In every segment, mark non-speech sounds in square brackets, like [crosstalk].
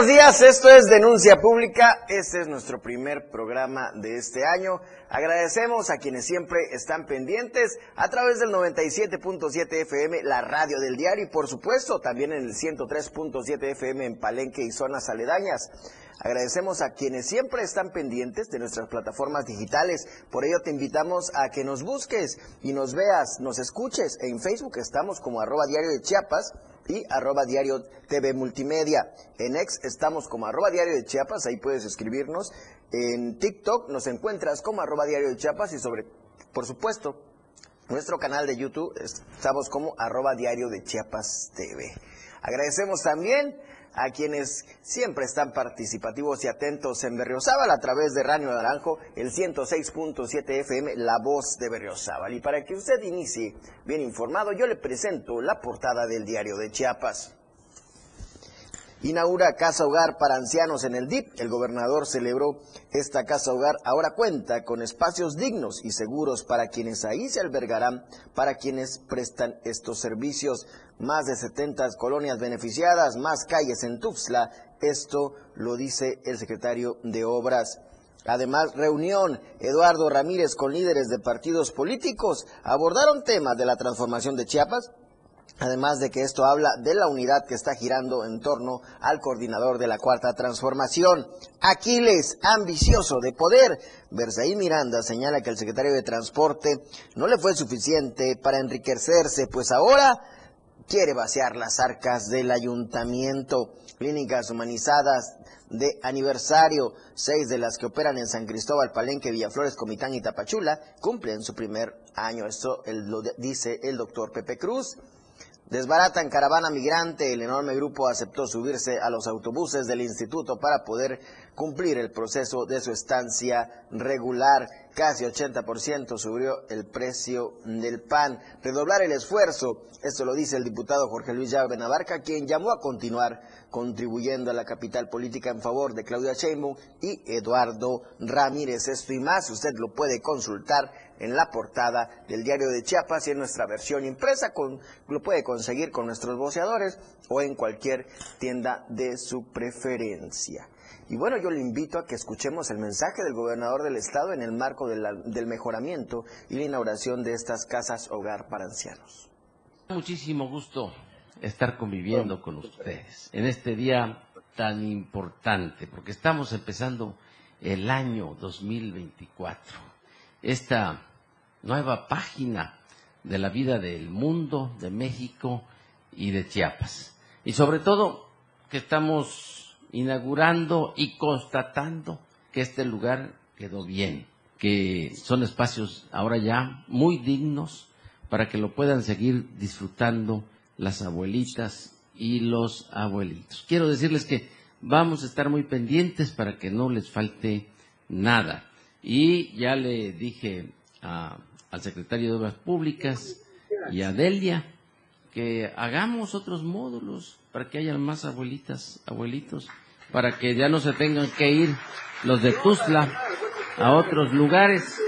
buenos días, esto es Denuncia Pública, este es nuestro primer programa de este año. Agradecemos a quienes siempre están pendientes a través del 97.7 FM, la radio del diario y por supuesto también en el 103.7 FM en Palenque y zonas aledañas. Agradecemos a quienes siempre están pendientes de nuestras plataformas digitales. Por ello te invitamos a que nos busques y nos veas, nos escuches. En Facebook estamos como arroba diario de Chiapas y arroba diario TV Multimedia. En X estamos como arroba diario de Chiapas, ahí puedes escribirnos. En TikTok nos encuentras como arroba diario de Chiapas y sobre, por supuesto, nuestro canal de YouTube estamos como arroba diario de Chiapas TV. Agradecemos también a quienes siempre están participativos y atentos en Berriozábal a través de Radio Naranjo, el 106.7 FM, La Voz de Berriozábal. Y para que usted inicie bien informado, yo le presento la portada del diario de Chiapas. Inaugura Casa Hogar para Ancianos en el DIP. El gobernador celebró esta Casa Hogar. Ahora cuenta con espacios dignos y seguros para quienes ahí se albergarán, para quienes prestan estos servicios. Más de 70 colonias beneficiadas, más calles en Tuxtla. Esto lo dice el secretario de Obras. Además, reunión Eduardo Ramírez con líderes de partidos políticos abordaron temas de la transformación de Chiapas, Además de que esto habla de la unidad que está girando en torno al coordinador de la Cuarta Transformación. Aquiles, ambicioso de poder. Berzaí Miranda señala que el secretario de Transporte no le fue suficiente para enriquecerse, pues ahora quiere vaciar las arcas del ayuntamiento. Clínicas humanizadas de aniversario, seis de las que operan en San Cristóbal, Palenque, Villaflores, Comitán y Tapachula, cumplen su primer año. Esto lo dice el doctor Pepe Cruz. Desbaratan caravana migrante, el enorme grupo aceptó subirse a los autobuses del instituto para poder cumplir el proceso de su estancia regular. Casi 80% subió el precio del pan. Redoblar el esfuerzo, esto lo dice el diputado Jorge Luis Llave Navarca, quien llamó a continuar contribuyendo a la capital política en favor de Claudia Sheinbaum y Eduardo Ramírez. Esto y más, usted lo puede consultar en la portada del diario de Chiapas y en nuestra versión impresa. Con, lo puede conseguir con nuestros voceadores o en cualquier tienda de su preferencia. Y bueno, yo le invito a que escuchemos el mensaje del gobernador del estado en el marco del mejoramiento y la inauguración de estas casas hogar para ancianos. Muchísimo gusto estar conviviendo con ustedes en este día tan importante, porque estamos empezando el año 2024. Esta nueva página de la vida del mundo, de México y de Chiapas. Y sobre todo que estamos inaugurando y constatando que este lugar quedó bien, que son espacios ahora ya muy dignos para que lo puedan seguir disfrutando las abuelitas y los abuelitos. Quiero decirles que vamos a estar muy pendientes para que no les falte nada. Y ya le dije a al secretario de Obras Públicas y a Delia que hagamos otros módulos para que haya más abuelitas, abuelitos, para que ya no se tengan que ir los de Tuzla a otros lugares.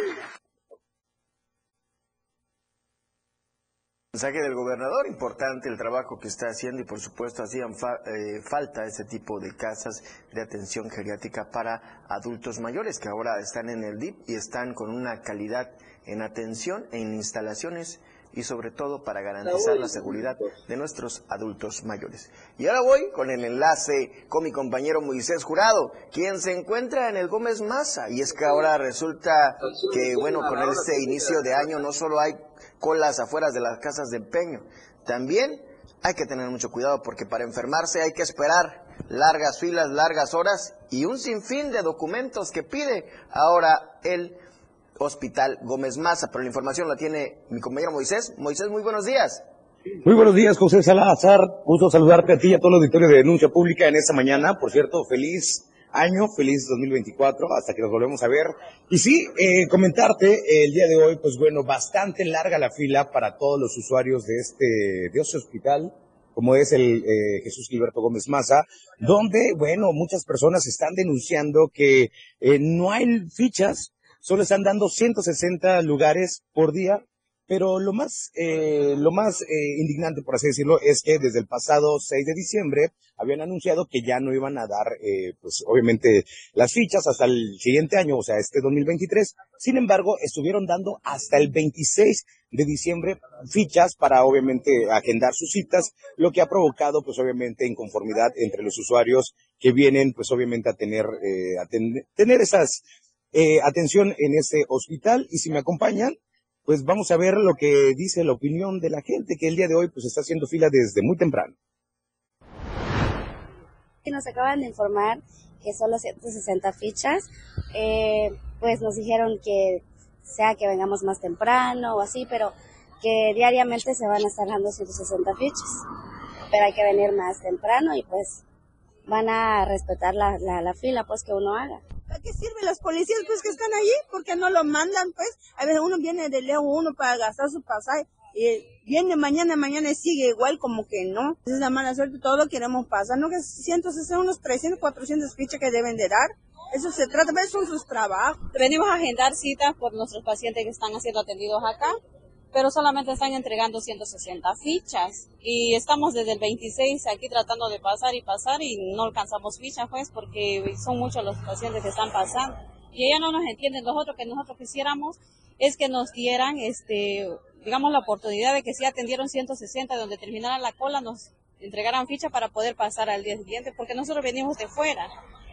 Mensaje del gobernador, importante el trabajo que está haciendo y por supuesto hacían eh, falta ese tipo de casas de atención geriátrica para adultos mayores que ahora están en el DIP y están con una calidad en atención, en instalaciones y sobre todo para garantizar la seguridad de nuestros adultos mayores. Y ahora voy con el enlace con mi compañero Moisés Jurado, quien se encuentra en el Gómez Maza. Y es que ahora resulta que, bueno, con este inicio de año no solo hay colas afuera de las casas de empeño, también hay que tener mucho cuidado porque para enfermarse hay que esperar largas filas, largas horas y un sinfín de documentos que pide ahora el Hospital Gómez Maza. Pero la información la tiene mi compañero Moisés. Moisés, muy buenos días. Muy buenos días, José Salazar. Gusto saludarte a ti y a todo el auditorio de Denuncia Pública en esta mañana. Por cierto, feliz año, feliz 2024, hasta que nos volvemos a ver. Y sí, eh, comentarte eh, el día de hoy, pues bueno, bastante larga la fila para todos los usuarios de este, de este hospital, como es el eh, Jesús Gilberto Gómez Maza, donde, bueno, muchas personas están denunciando que no hay fichas Solo están dando 160 lugares por día pero lo más, eh, lo más eh, indignante, por así decirlo, es que desde el pasado 6 de diciembre habían anunciado que ya no iban a dar, eh, pues obviamente, las fichas hasta el siguiente año, o sea, este 2023. Sin embargo, estuvieron dando hasta el 26 de diciembre fichas para obviamente agendar sus citas, lo que ha provocado pues obviamente inconformidad entre los usuarios que vienen pues obviamente a tener, eh, a tener esas eh, atención en ese hospital y si me acompañan pues vamos a ver lo que dice la opinión de la gente que el día de hoy pues está haciendo fila desde muy temprano. Nos acaban de informar que son los 160 fichas, eh, pues nos dijeron que sea que vengamos más temprano o así, pero que diariamente se van a estar dando 160 fichas. Pero hay que venir más temprano y pues van a respetar la, la, fila pues que uno haga. ¿Para qué sirven los policías pues que están allí? Porque no lo mandan pues. A veces uno viene de lejos uno para gastar su pasaje y viene mañana, mañana y sigue igual como que no. Esa es la mala suerte, todo queremos pasar, no que 160, unos 300, 400 fichas que deben de dar. Eso se trata, son sus trabajos. Venimos a agendar citas por nuestros pacientes que están siendo atendidos acá, pero solamente están entregando 160 fichas. Y estamos desde el 26 aquí tratando de pasar y pasar y no alcanzamos fichas, pues, porque son muchos los pacientes que están pasando. Y ella no nos entiende. Nosotros que nosotros quisiéramos es que nos dieran, este, digamos, la oportunidad de que si atendieron 160, donde terminara la cola, nos entregaran ficha para poder pasar al día siguiente, porque nosotros venimos de fuera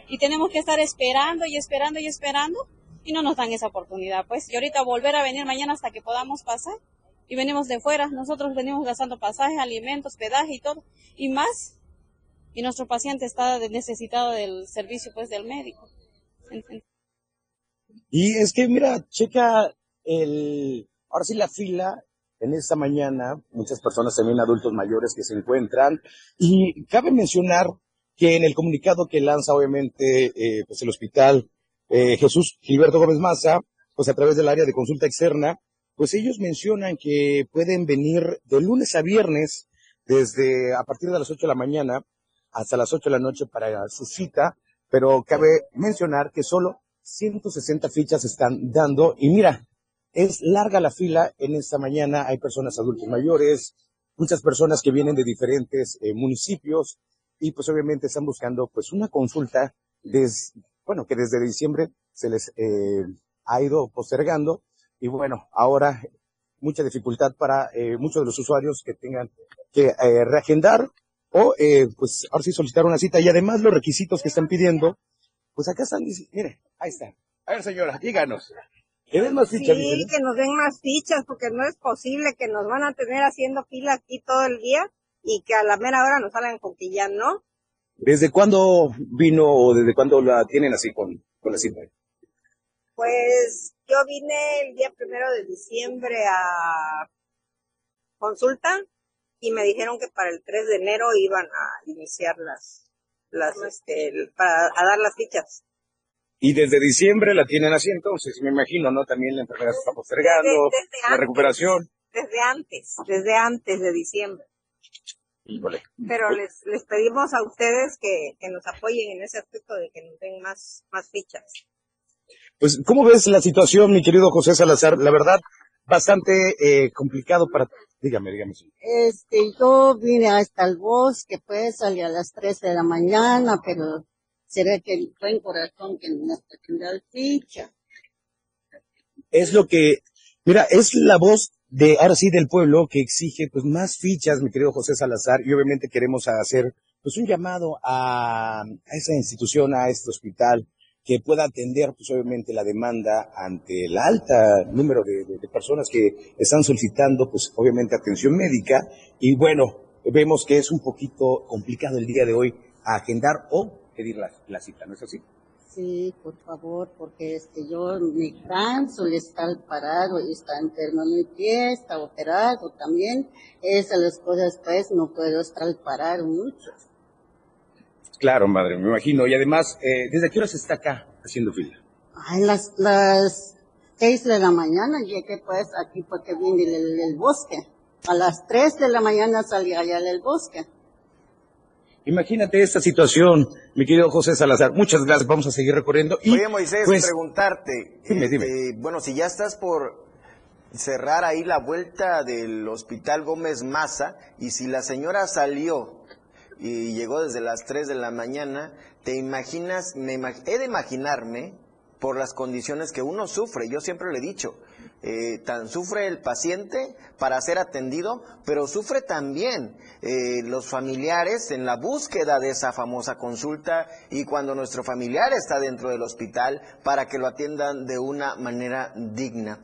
y tenemos que estar esperando y esperando y esperando y no nos dan esa oportunidad, pues. Y ahorita volver a venir mañana hasta que podamos pasar y venimos de fuera, nosotros venimos gastando pasajes, alimentos, pedaje y todo, y más, y nuestro paciente está necesitado del servicio, pues, del médico. Y es que, mira, checa el, ahora sí la fila en esta mañana, muchas personas también adultos mayores que se encuentran, y cabe mencionar que en el comunicado que lanza obviamente eh, pues el hospital eh, Jesús Gilberto Gómez Maza, pues a través del área de consulta externa, pues ellos mencionan que pueden venir de lunes a viernes desde a partir de las 8 de la mañana hasta las 8 de la noche para su cita, pero cabe mencionar que solo 160 fichas están dando y mira, es larga la fila en esta mañana, hay personas adultos mayores, muchas personas que vienen de diferentes eh, municipios, y pues obviamente están buscando pues una consulta desde, bueno, que desde diciembre se les eh, ha ido postergando y bueno, ahora mucha dificultad para eh, muchos de los usuarios que tengan que eh, reagendar o pues ahora sí solicitar una cita y además los requisitos que están pidiendo, pues acá están, mire, ahí está. A ver señora, díganos. ¿Que den más fichas? Sí, que nos den más fichas porque no es posible que nos van a tener haciendo fila aquí todo el día y que a la mera hora nos salen con que ya no. ¿Desde cuándo vino o desde cuándo la tienen así con, con la cita? Pues yo vine el día primero de diciembre a consulta y me dijeron que para el 3 de enero iban a iniciar las, las, este, para a dar las fichas. Y desde diciembre la tienen así entonces, me imagino, ¿no? También la enfermedad se está postergando, la recuperación. Desde antes, desde antes de diciembre. Pero les, les pedimos a ustedes que, nos apoyen en ese aspecto de que nos den más, más fichas. Pues, ¿cómo ves la situación, mi querido José Salazar? La verdad, bastante eh, complicado para... Dígame, dígame. Este, yo vine hasta el bosque, pues, salí a las 3 de la mañana, pero será que el buen corazón que nos tendrá ficha. Es lo que, mira, es la voz de, ahora sí, del pueblo que exige pues más fichas, mi querido José Salazar, y obviamente queremos hacer pues un llamado a, a esa institución, a este hospital, que pueda atender pues obviamente la demanda ante el alta número de, de, personas que están solicitando pues obviamente atención médica y bueno, vemos que es un poquito complicado el día de hoy agendar o pedir la, la cita, ¿no es así? Sí, por favor, porque este, yo me canso de estar parado y está enfermo mi pie, está operado también. Esas las cosas, pues, no puedo estar parado mucho. Claro, madre, me imagino. Y además, eh, ¿desde qué hora se está acá haciendo fila? Ay, las, las seis de la mañana llegué, pues, aquí porque vine del, bosque. A las tres de la mañana salí allá del bosque. Imagínate esta situación, mi querido José Salazar. Muchas gracias, vamos a seguir recorriendo. Y, Oye, Moisés, pues, preguntarte, dime, dime. Este, bueno, si ya estás por cerrar ahí la vuelta del Hospital Gómez Maza y si la señora salió y llegó desde las 3 de la mañana, te imaginas, me he de imaginarme por las condiciones que uno sufre. Yo siempre le he dicho, eh, tan sufre el paciente para ser atendido, pero sufre también eh, los familiares en la búsqueda de esa famosa consulta y cuando nuestro familiar está dentro del hospital para que lo atiendan de una manera digna.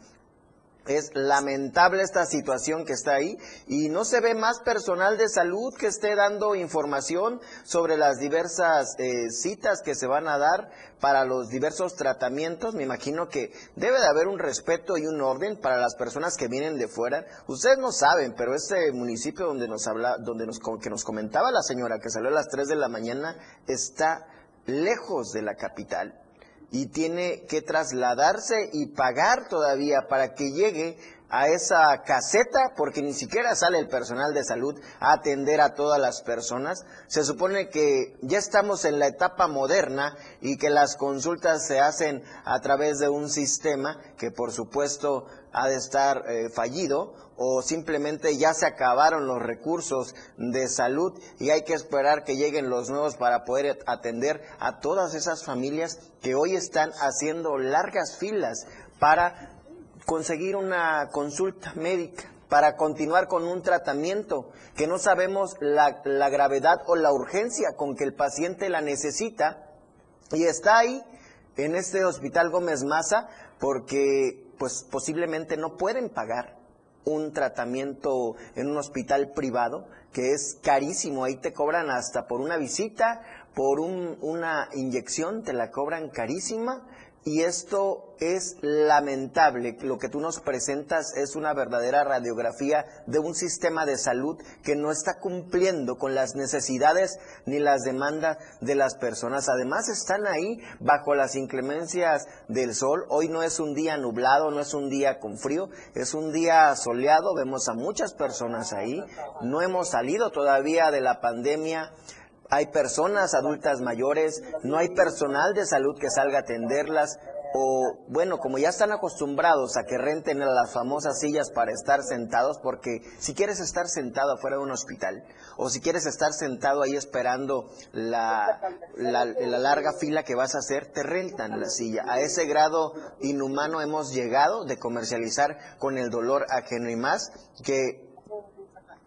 Es lamentable esta situación que está ahí y no se ve más personal de salud que esté dando información sobre las diversas eh, citas que se van a dar para los diversos tratamientos. Me imagino que debe de haber un respeto y un orden para las personas que vienen de fuera. Ustedes no saben, pero este municipio donde nos habla, donde nos, que nos comentaba la señora que salió a las 3 de la mañana está lejos de la capital y tiene que trasladarse y pagar todavía para que llegue a esa caseta porque ni siquiera sale el personal de salud a atender a todas las personas. Se supone que ya estamos en la etapa moderna y que las consultas se hacen a través de un sistema que por supuesto ha de estar eh, fallido o simplemente ya se acabaron los recursos de salud y hay que esperar que lleguen los nuevos para poder atender a todas esas familias que hoy están haciendo largas filas para conseguir una consulta médica, para continuar con un tratamiento que no sabemos la, la gravedad o la urgencia con que el paciente la necesita. Y está ahí en este hospital Gómez Maza porque pues posiblemente no pueden pagar un tratamiento en un hospital privado que es carísimo, ahí te cobran hasta por una visita, por un, una inyección, te la cobran carísima y esto es lamentable. Lo que tú nos presentas es una verdadera radiografía de un sistema de salud que no está cumpliendo con las necesidades ni las demandas de las personas. Además están ahí bajo las inclemencias del sol. Hoy no es un día nublado, no es un día con frío, es un día soleado. Vemos a muchas personas ahí. No hemos salido todavía de la pandemia hay personas adultas mayores, no hay personal de salud que salga a atenderlas, o bueno, como ya están acostumbrados a que renten las famosas sillas para estar sentados, porque si quieres estar sentado afuera de un hospital, o si quieres estar sentado ahí esperando la, la, la larga fila que vas a hacer, te rentan la silla. A ese grado inhumano hemos llegado de comercializar con el dolor ajeno y más, que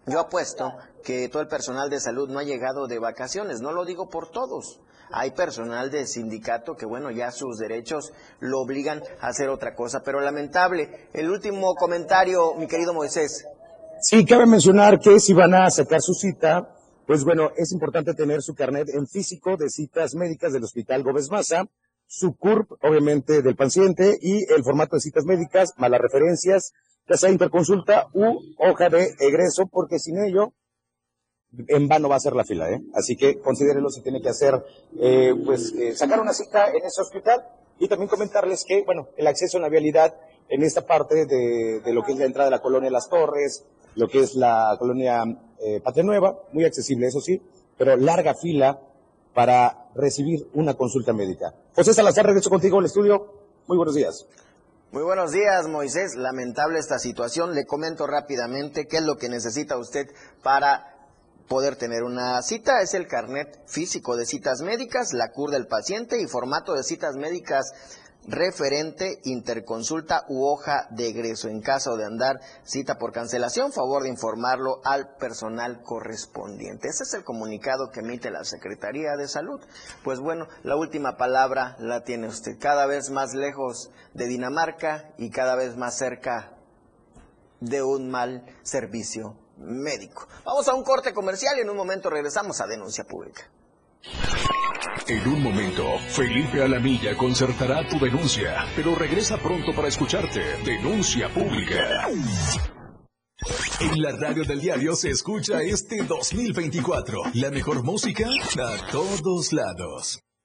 yo apuesto que todo el personal de salud no ha llegado de vacaciones, no lo digo por todos. Hay personal del sindicato que, bueno, ya sus derechos lo obligan a hacer otra cosa, pero lamentable. El último comentario, mi querido Moisés. Sí, cabe mencionar que si van a sacar su cita, pues bueno, es importante tener su carnet en físico de citas médicas del Hospital Gómez Maza, su CURP, obviamente, del paciente y el formato de citas médicas, más las referencias, ya sea interconsulta u hoja de egreso, porque sin ello en vano va a ser la fila, ¿eh? Así que considérenlo si tiene que hacer, eh, pues, eh, sacar una cita en ese hospital y también comentarles que, bueno, el acceso a la vialidad en esta parte de, de, lo que es la entrada de la colonia Las Torres, lo que es la colonia eh, Patria Nueva, muy accesible, eso sí, pero larga fila para recibir una consulta médica. José Salazar, regreso contigo al estudio. Muy buenos días. Muy buenos días, Moisés. Lamentable esta situación. Le comento rápidamente qué es lo que necesita usted para poder tener una cita. Es el carnet físico de citas médicas, la CUR del paciente y formato de citas médicas referente, interconsulta u hoja de egreso. En caso de andar cita por cancelación, favor de informarlo al personal correspondiente. Ese es el comunicado que emite la Secretaría de Salud. Pues bueno, la última palabra la tiene usted. Cada vez más lejos de Dinamarca y cada vez más cerca de un mal servicio médico. Vamos a un corte comercial y en un momento regresamos a denuncia pública. En un momento, Felipe Alamilla concertará tu denuncia, pero regresa pronto para escucharte. Denuncia pública. En la radio del diario se escucha este 2024. La mejor música a todos lados.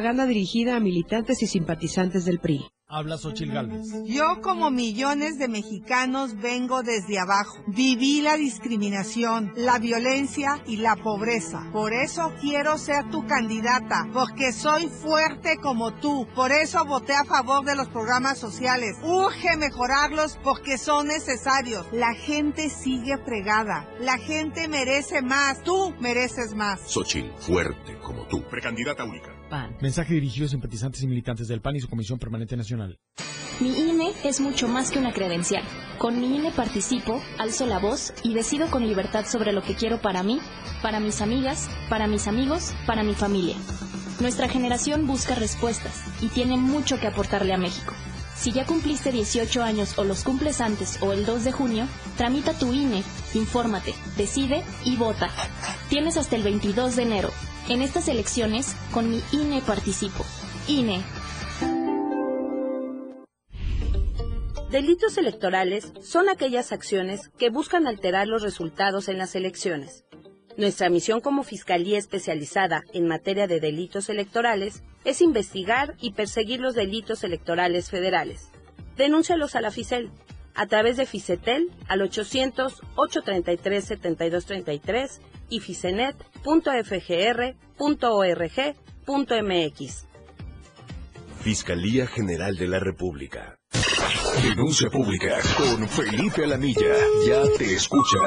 propaganda dirigida a militantes y simpatizantes del PRI. Habla Xochil Gálvez. Yo, como millones de mexicanos, vengo desde abajo. Viví la discriminación, la violencia y la pobreza. Por eso quiero ser tu candidata, porque soy fuerte como tú. Por eso voté a favor de los programas sociales. Urge mejorarlos porque son necesarios. La gente sigue fregada. La gente merece más. Tú mereces más. Xochil, fuerte como tú. Precandidata única. Mensaje dirigido a simpatizantes y militantes del PAN y su Comisión Permanente Nacional. Mi INE es mucho más que una credencial. Con mi INE participo, alzo la voz y decido con libertad sobre lo que quiero para mí, para mis amigas, para mis amigos, para mi familia. Nuestra generación busca respuestas y tiene mucho que aportarle a México. Si ya cumpliste 18 años o los cumples antes o el 2 de junio, tramita tu INE, infórmate, decide y vota. Tienes hasta el 22 de enero. En estas elecciones, con mi INE participo. INE. Delitos electorales son aquellas acciones que buscan alterar los resultados en las elecciones. Nuestra misión como Fiscalía especializada en materia de delitos electorales es investigar y perseguir los delitos electorales federales. Denúncialos a la FICEL a través de FICETEL al 800-833-7233 y ficenet.fgr.org.mx. Fiscalía General de la República. Denuncia pública con Felipe Alamilla. Ya te escucha.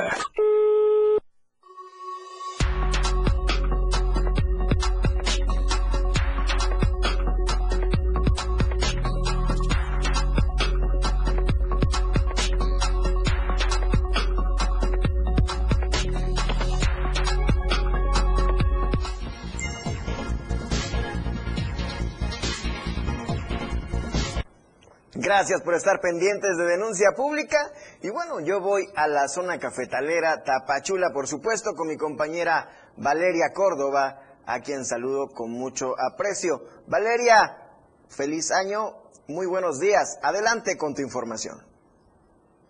Gracias por estar pendientes de denuncia pública. Y bueno, yo voy a la zona cafetalera Tapachula, por supuesto, con mi compañera Valeria Córdoba, a quien saludo con mucho aprecio. Valeria, feliz año, muy buenos días. Adelante con tu información.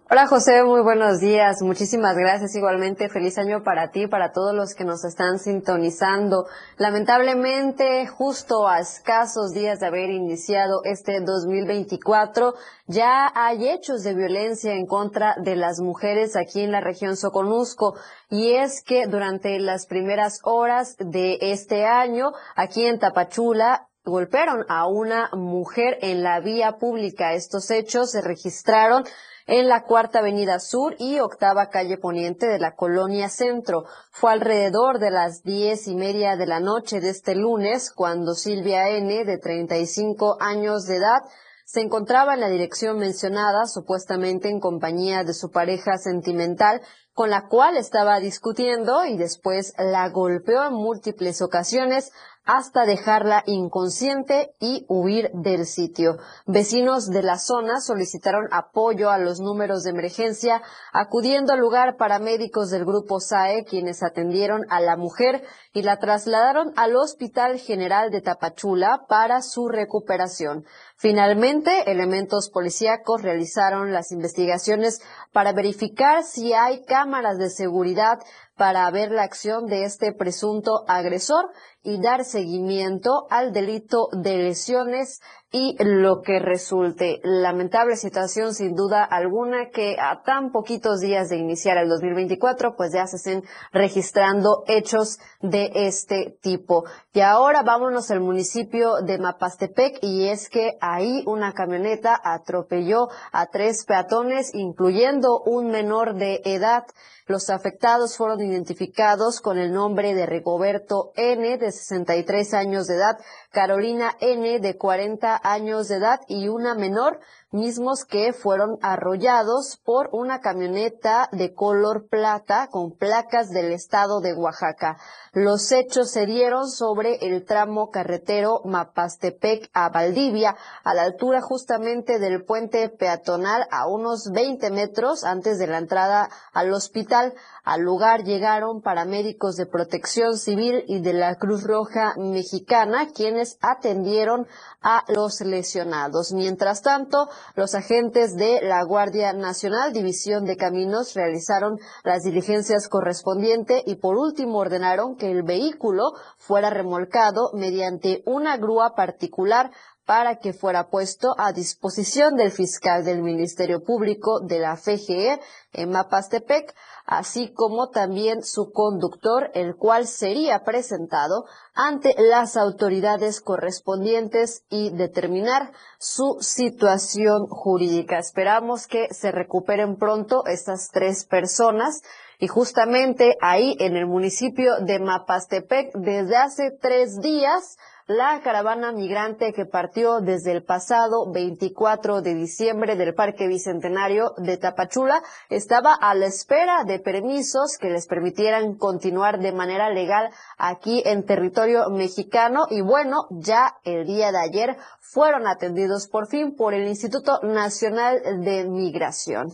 Hola José, muy buenos días. Muchísimas gracias. Igualmente, feliz año para ti, para todos los que nos están sintonizando. Lamentablemente, justo a escasos días de haber iniciado este 2024, ya hay hechos de violencia en contra de las mujeres aquí en la región Soconusco. Y es que durante las primeras horas de este año, aquí en Tapachula, golpearon a una mujer en la vía pública. Estos hechos se registraron en la Cuarta Avenida Sur y Octava Calle Poniente de la Colonia Centro. Fue alrededor de las diez y media de la noche de este lunes cuando Silvia N., de 35 años de edad, se encontraba en la dirección mencionada, supuestamente en compañía de su pareja sentimental, con la cual estaba discutiendo y después la golpeó en múltiples ocasiones hasta dejarla inconsciente y huir del sitio. Vecinos de la zona solicitaron apoyo a los números de emergencia, acudiendo al lugar paramédicos del grupo SAE, quienes atendieron a la mujer y la trasladaron al Hospital General de Tapachula para su recuperación. Finalmente, elementos policíacos realizaron las investigaciones para verificar si hay cámaras de seguridad para ver la acción de este presunto agresor y dar seguimiento al delito de lesiones y lo que resulte. Lamentable situación sin duda alguna que a tan poquitos días de iniciar el 2024 pues ya se estén registrando hechos de este tipo. Y ahora vámonos al municipio de Mapastepec y es que ahí una camioneta atropelló a tres peatones incluyendo un menor de edad. Los afectados fueron identificados con el nombre de Rigoberto N, de 63 años de edad, Carolina N, de 40 años de edad y una menor, mismos que fueron arrollados por una camioneta de color plata con placas del estado de Oaxaca. Los hechos se dieron sobre el tramo carretero Mapastepec a Valdivia, a la altura justamente del puente peatonal a unos 20 metros antes de la entrada al hospital. Al lugar llegaron paramédicos de protección civil y de la Cruz Roja Mexicana, quienes atendieron a los lesionados. Mientras tanto, los agentes de la Guardia Nacional, División de Caminos, realizaron las diligencias correspondientes y por último ordenaron que el vehículo fuera remolcado mediante una grúa particular para que fuera puesto a disposición del fiscal del Ministerio Público de la FGE en Mapastepec, así como también su conductor, el cual sería presentado ante las autoridades correspondientes y determinar su situación jurídica. Esperamos que se recuperen pronto estas tres personas y justamente ahí en el municipio de Mapastepec desde hace tres días la caravana migrante que partió desde el pasado 24 de diciembre del Parque Bicentenario de Tapachula estaba a la espera de permisos que les permitieran continuar de manera legal aquí en territorio mexicano y bueno, ya el día de ayer fueron atendidos por fin por el Instituto Nacional de Migración.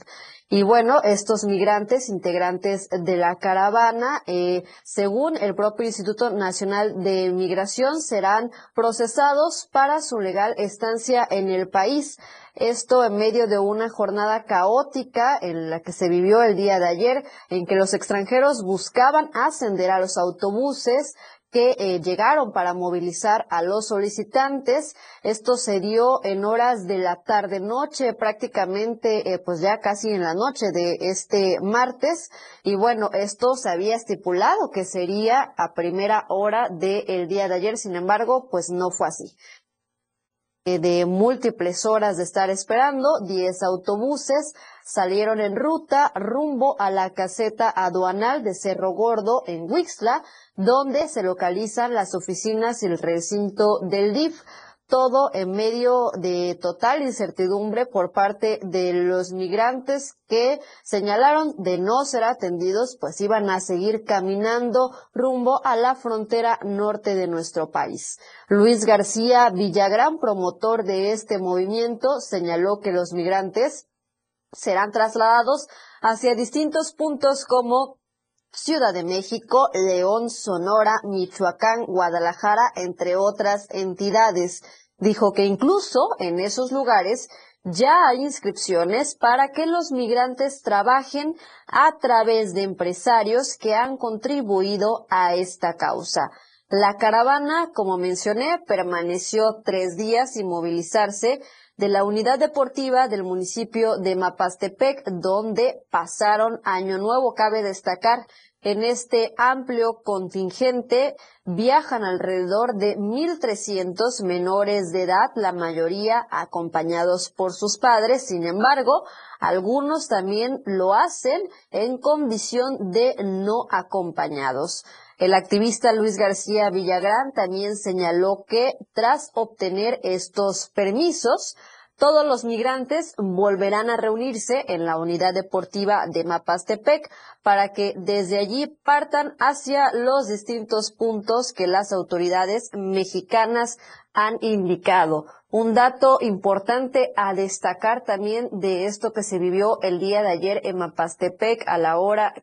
Y bueno, estos migrantes, integrantes de la caravana, eh, según el propio Instituto Nacional de Migración, serán procesados para su legal estancia en el país. Esto en medio de una jornada caótica en la que se vivió el día de ayer, en que los extranjeros buscaban ascender a los autobuses que eh, llegaron para movilizar a los solicitantes. Esto se dio en horas de la tarde noche, prácticamente eh, pues ya casi en la noche de este martes. Y bueno, esto se había estipulado que sería a primera hora del día de ayer. Sin embargo, pues no fue así eh, de múltiples horas de estar esperando, 10 autobuses salieron en ruta rumbo a la caseta aduanal de Cerro Gordo en Huixla, donde se localizan las oficinas y el recinto del DIF todo en medio de total incertidumbre por parte de los migrantes que señalaron de no ser atendidos, pues iban a seguir caminando rumbo a la frontera norte de nuestro país. Luis García Villagrán, promotor de este movimiento, señaló que los migrantes serán trasladados hacia distintos puntos como Ciudad de México, León, Sonora, Michoacán, Guadalajara, entre otras entidades. Dijo que incluso en esos lugares ya hay inscripciones para que los migrantes trabajen a través de empresarios que han contribuido a esta causa. La caravana, como mencioné, permaneció tres días sin movilizarse de la unidad deportiva del municipio de Mapastepec, donde pasaron Año Nuevo. Cabe destacar, en este amplio contingente viajan alrededor de 1.300 menores de edad, la mayoría acompañados por sus padres. Sin embargo, algunos también lo hacen en condición de no acompañados. El activista Luis García Villagrán también señaló que tras obtener estos permisos, todos los migrantes volverán a reunirse en la unidad deportiva de Mapastepec para que desde allí partan hacia los distintos puntos que las autoridades mexicanas han indicado. Un dato importante a destacar también de esto que se vivió el día de ayer en Mapastepec a la hora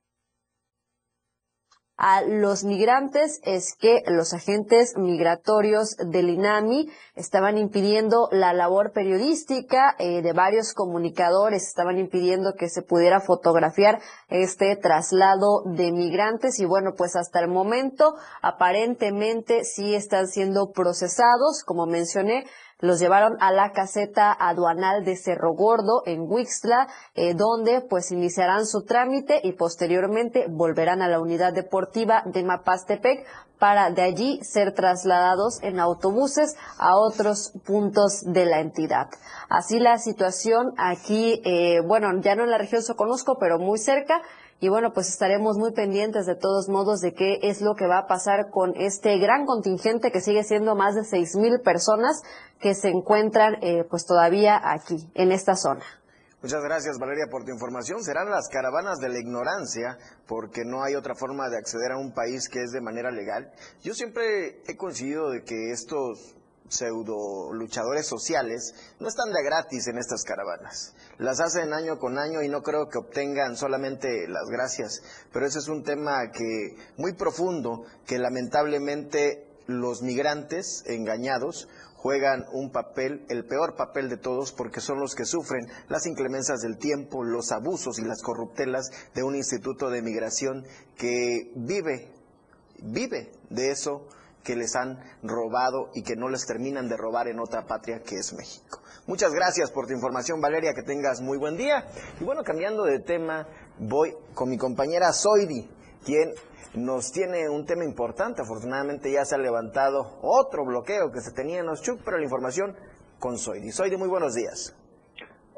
a los migrantes es que los agentes migratorios del INAMI estaban impidiendo la labor periodística eh, de varios comunicadores, estaban impidiendo que se pudiera fotografiar este traslado de migrantes y bueno, pues hasta el momento aparentemente sí están siendo procesados, como mencioné, los llevaron a la caseta aduanal de Cerro Gordo en Huixla, eh, donde pues iniciarán su trámite y posteriormente volverán a la unidad deportiva de Mapastepec para de allí ser trasladados en autobuses a otros puntos de la entidad. Así la situación aquí, eh, bueno, ya no en la región Soconusco, pero muy cerca, y bueno, pues estaremos muy pendientes de todos modos de qué es lo que va a pasar con este gran contingente que sigue siendo más de seis mil personas que se encuentran eh, pues todavía aquí, en esta zona. Muchas gracias Valeria por tu información. Serán las caravanas de la ignorancia porque no hay otra forma de acceder a un país que es de manera legal. Yo siempre he coincidido de que estos pseudo luchadores sociales no están de gratis en estas caravanas. Las hacen año con año y no creo que obtengan solamente las gracias, pero ese es un tema que muy profundo que lamentablemente los migrantes engañados juegan un papel, el peor papel de todos, porque son los que sufren las inclemencias del tiempo, los abusos y las corruptelas de un instituto de migración que vive, vive de eso que les han robado y que no les terminan de robar en otra patria que es México. Muchas gracias por tu información, Valeria, que tengas muy buen día. Y bueno, cambiando de tema, voy con mi compañera Zoidi, quien nos tiene un tema importante. Afortunadamente ya se ha levantado otro bloqueo que se tenía en Oshchuk, pero la información con Soidi. Soidi, muy buenos días.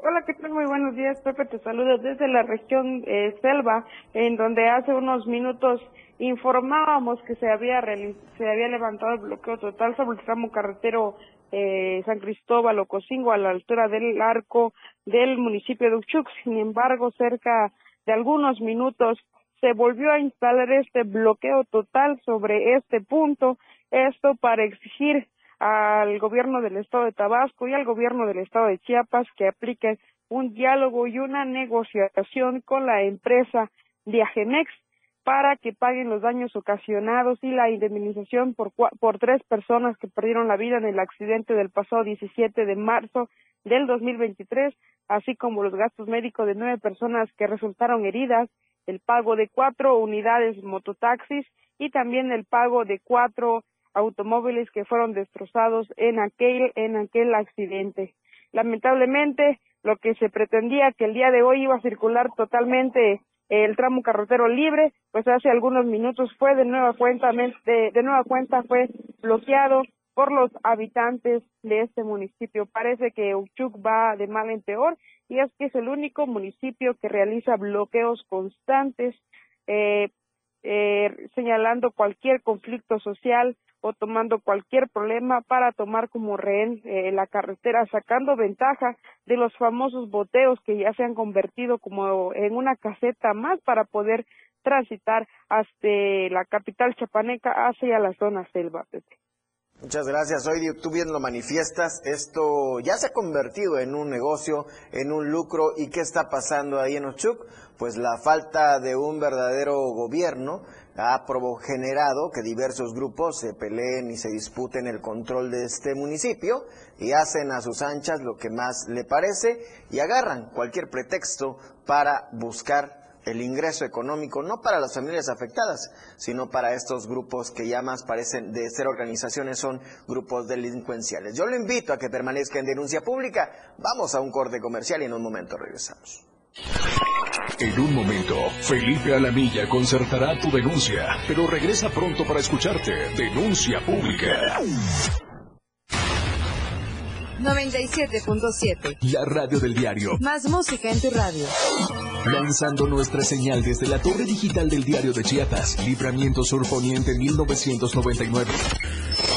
Hola, ¿qué tal? Muy buenos días, Pepe. Te saludo desde la región eh, Selva, en donde hace unos minutos informábamos que se había se había levantado el bloqueo total sobre el tramo carretero eh, San Cristóbal o Cocingo a la altura del arco del municipio de Uchuc. Sin embargo, cerca de algunos minutos se volvió a instalar este bloqueo total sobre este punto, esto para exigir al gobierno del estado de Tabasco y al gobierno del estado de Chiapas que apliquen un diálogo y una negociación con la empresa Viajenex para que paguen los daños ocasionados y la indemnización por, por tres personas que perdieron la vida en el accidente del pasado 17 de marzo del 2023, así como los gastos médicos de nueve personas que resultaron heridas el pago de cuatro unidades mototaxis y también el pago de cuatro automóviles que fueron destrozados en aquel en aquel accidente. Lamentablemente, lo que se pretendía que el día de hoy iba a circular totalmente el tramo carretero libre, pues hace algunos minutos fue de nueva cuenta de, de nueva cuenta fue bloqueado por los habitantes de este municipio. Parece que Uchuk va de mal en peor y es que es el único municipio que realiza bloqueos constantes, eh, eh, señalando cualquier conflicto social o tomando cualquier problema para tomar como rehén eh, la carretera, sacando ventaja de los famosos boteos que ya se han convertido como en una caseta más para poder transitar hasta la capital chapaneca hacia la zona selva. Muchas gracias. Hoy tú bien lo manifiestas. Esto ya se ha convertido en un negocio, en un lucro. ¿Y qué está pasando ahí en Ochuc? Pues la falta de un verdadero gobierno ha generado que diversos grupos se peleen y se disputen el control de este municipio y hacen a sus anchas lo que más le parece y agarran cualquier pretexto para buscar el ingreso económico, no para las familias afectadas, sino para estos grupos que ya más parecen de ser organizaciones, son grupos delincuenciales. Yo lo invito a que permanezca en denuncia pública. Vamos a un corte comercial y en un momento regresamos. En un momento, Felipe Alamilla concertará tu denuncia, pero regresa pronto para escucharte. Denuncia pública. 97.7. La radio del diario. Más música en tu radio. Lanzando nuestra señal desde la torre digital del diario de Chiapas, Libramiento Sur Poniente 1999.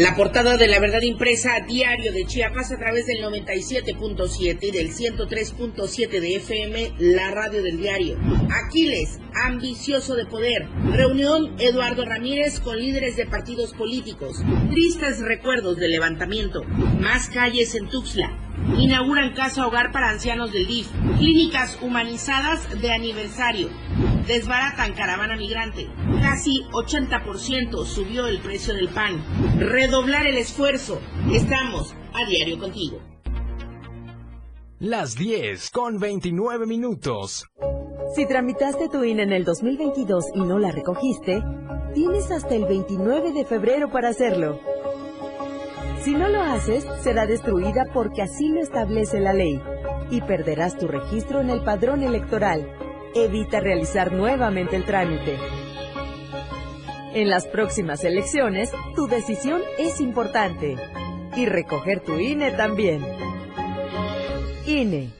La portada de la verdad impresa diario de Chiapas a través del 97.7 y del 103.7 de FM, la radio del diario. Aquiles, ambicioso de poder. Reunión Eduardo Ramírez con líderes de partidos políticos. Tristes recuerdos del levantamiento. Más calles en Tuxtla. Inauguran casa hogar para ancianos del DIF. Clínicas humanizadas de aniversario. Desbaratan caravana migrante. Casi 80% subió el precio del pan. Redoblar el esfuerzo. Estamos a diario contigo. Las 10 con 29 minutos. Si tramitaste tu INE en el 2022 y no la recogiste, tienes hasta el 29 de febrero para hacerlo. Si no lo haces, será destruida porque así lo establece la ley y perderás tu registro en el padrón electoral. Evita realizar nuevamente el trámite. En las próximas elecciones, tu decisión es importante. Y recoger tu INE también. INE.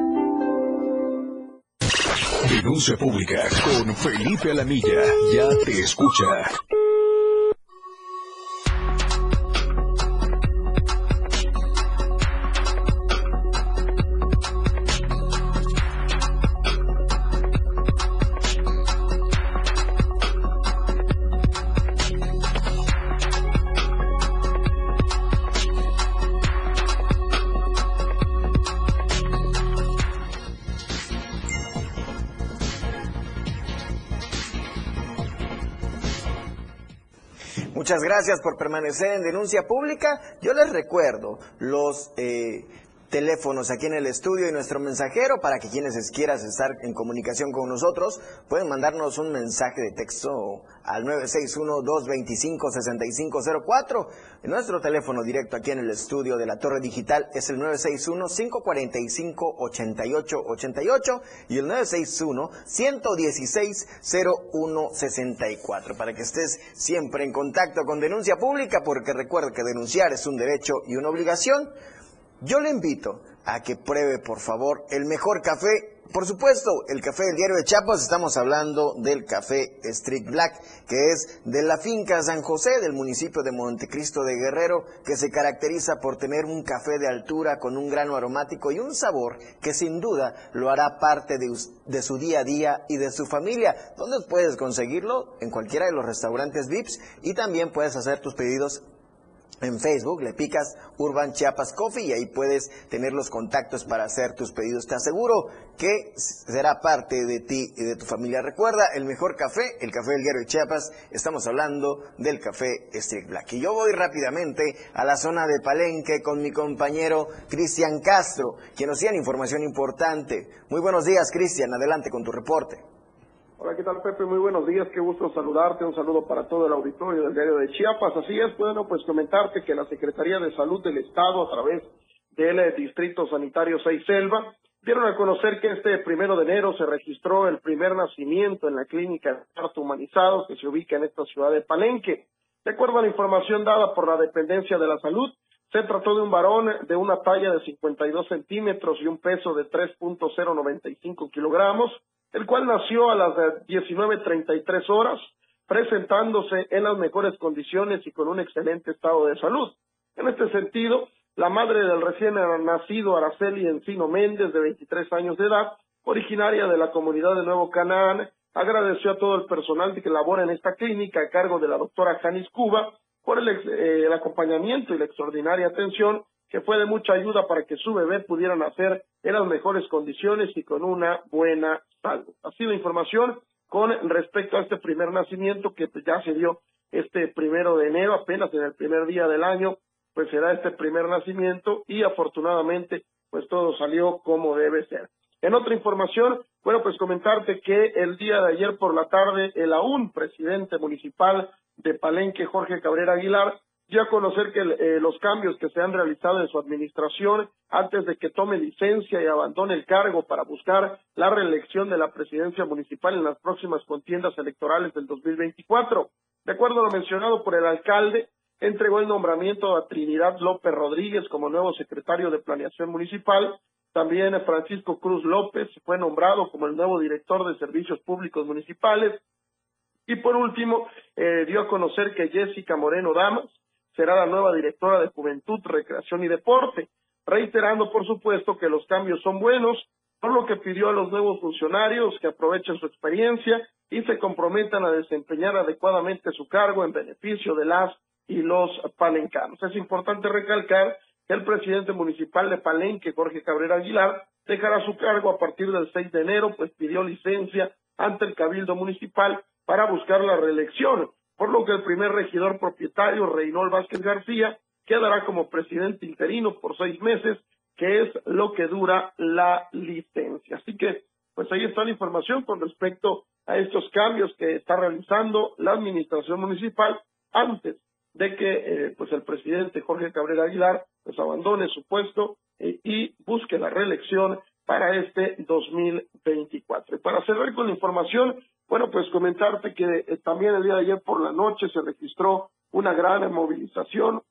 Denuncia pública con Felipe Alamilla. Ya te escucha. Muchas gracias por permanecer en denuncia pública. Yo les recuerdo los eh, teléfonos aquí en el estudio y nuestro mensajero para que quienes quieran estar en comunicación con nosotros pueden mandarnos un mensaje de texto al 961-225-6504. Nuestro teléfono directo aquí en el estudio de la Torre Digital es el 961-545-8888 y el 961-116-0164 para que estés siempre en contacto con denuncia pública porque recuerda que denunciar es un derecho y una obligación. Yo le invito a que pruebe, por favor, el mejor café. Por supuesto, el café del diario de Chiapas, estamos hablando del café Street Black, que es de la finca San José del municipio de Montecristo de Guerrero, que se caracteriza por tener un café de altura con un grano aromático y un sabor que sin duda lo hará parte de, de su día a día y de su familia. ¿Dónde puedes conseguirlo? En cualquiera de los restaurantes VIPs y también puedes hacer tus pedidos en Facebook, le picas Urban Chiapas Coffee y ahí puedes tener los contactos para hacer tus pedidos. Te aseguro que será parte de ti y de tu familia. Recuerda, el mejor café, el café del diario de Chiapas, estamos hablando del café Street Black. Y yo voy rápidamente a la zona de Palenque con mi compañero Cristian Castro, quien nos tiene información importante. Muy buenos días, Cristian, adelante con tu reporte. Hola, ¿qué tal Pepe? Muy buenos días, qué gusto saludarte, un saludo para todo el auditorio del diario de Chiapas. Así es, bueno, pues comentarte que la Secretaría de Salud del Estado, a través del Distrito Sanitario 6 Selva, dieron a conocer que este primero de enero se registró el primer nacimiento en la clínica de parto humanizado que se ubica en esta ciudad de Palenque. De acuerdo a la información dada por la dependencia de la salud, se trató de un varón de una talla de 52 centímetros y un peso de 3.095 kilogramos, el cual nació a las 19.33 horas, presentándose en las mejores condiciones y con un excelente estado de salud. En este sentido, la madre del recién nacido Araceli Encino Méndez, de 23 años de edad, originaria de la comunidad de Nuevo Canaán, agradeció a todo el personal que labora en esta clínica a cargo de la doctora Janis Cuba por el, eh, el acompañamiento y la extraordinaria atención que fue de mucha ayuda para que su bebé pudiera nacer en las mejores condiciones y con una buena salud. Ha sido información con respecto a este primer nacimiento que ya se dio este primero de enero, apenas en el primer día del año, pues será este primer nacimiento y afortunadamente pues todo salió como debe ser. En otra información, bueno, pues comentarte que el día de ayer por la tarde el aún presidente municipal de Palenque, Jorge Cabrera Aguilar, dio a conocer que eh, los cambios que se han realizado en su administración antes de que tome licencia y abandone el cargo para buscar la reelección de la presidencia municipal en las próximas contiendas electorales del 2024. De acuerdo a lo mencionado por el alcalde, entregó el nombramiento a Trinidad López Rodríguez como nuevo secretario de Planeación Municipal. También Francisco Cruz López fue nombrado como el nuevo director de Servicios Públicos Municipales. Y por último, eh, dio a conocer que Jessica Moreno Damas será la nueva directora de Juventud, Recreación y Deporte, reiterando, por supuesto, que los cambios son buenos por lo que pidió a los nuevos funcionarios que aprovechen su experiencia y se comprometan a desempeñar adecuadamente su cargo en beneficio de las y los palencanos. Es importante recalcar que el presidente municipal de Palenque, Jorge Cabrera Aguilar, dejará su cargo a partir del 6 de enero, pues pidió licencia ante el Cabildo Municipal para buscar la reelección, por lo que el primer regidor propietario, Reynold Vázquez García, quedará como presidente interino por seis meses, que es lo que dura la licencia. Así que, pues ahí está la información con respecto a estos cambios que está realizando la administración municipal antes de que eh, pues el presidente Jorge Cabrera Aguilar pues abandone su puesto eh, y busque la reelección para este 2024. Y para cerrar con la información, bueno, pues comentarte que eh, también el día de ayer por la noche se registró una gran movilización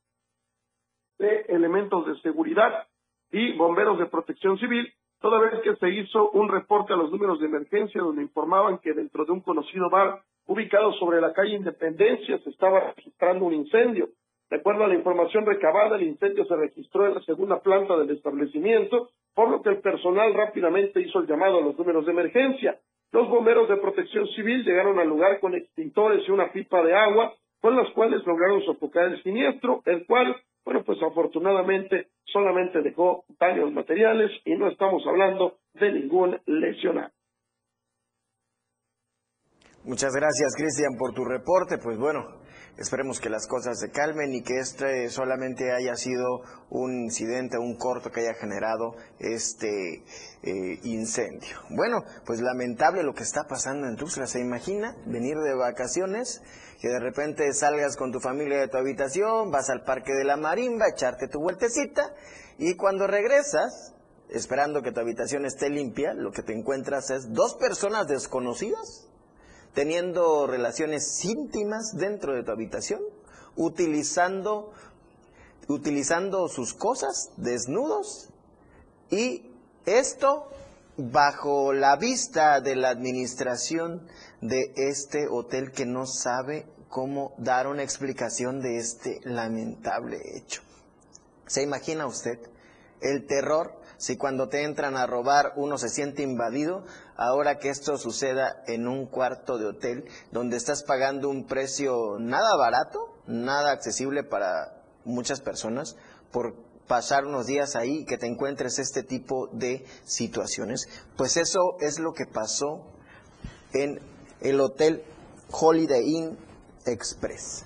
de elementos de seguridad y bomberos de protección civil, toda vez que se hizo un reporte a los números de emergencia donde informaban que dentro de un conocido bar ubicado sobre la calle Independencia se estaba registrando un incendio. De acuerdo a la información recabada, el incendio se registró en la segunda planta del establecimiento, por lo que el personal rápidamente hizo el llamado a los números de emergencia. Los bomberos de protección civil llegaron al lugar con extintores y una pipa de agua, con las cuales lograron sofocar el siniestro, el cual, bueno, pues afortunadamente solamente dejó daños materiales y no estamos hablando de ningún lesionado. Muchas gracias, Cristian, por tu reporte. Pues bueno, esperemos que las cosas se calmen y que este solamente haya sido un incidente, un corto que haya generado este eh, incendio. Bueno, pues lamentable lo que está pasando en Tuxtla. ¿Se imagina venir de vacaciones? Que de repente salgas con tu familia de tu habitación, vas al parque de la marimba, echarte tu vueltecita y cuando regresas, esperando que tu habitación esté limpia, lo que te encuentras es dos personas desconocidas teniendo relaciones íntimas dentro de tu habitación, utilizando, utilizando sus cosas desnudos y esto bajo la vista de la administración de este hotel que no sabe cómo dar una explicación de este lamentable hecho. ¿Se imagina usted el terror si cuando te entran a robar uno se siente invadido, ahora que esto suceda en un cuarto de hotel donde estás pagando un precio nada barato, nada accesible para muchas personas por pasar unos días ahí que te encuentres este tipo de situaciones. Pues eso es lo que pasó en el hotel Holiday Inn Express.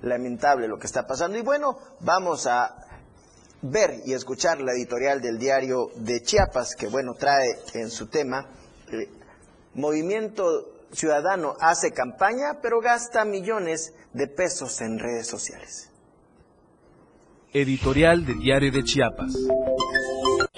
Lamentable lo que está pasando. Y bueno, vamos a ver y escuchar la editorial del diario de Chiapas, que bueno, trae en su tema, eh, Movimiento Ciudadano hace campaña, pero gasta millones de pesos en redes sociales. Editorial del diario de Chiapas.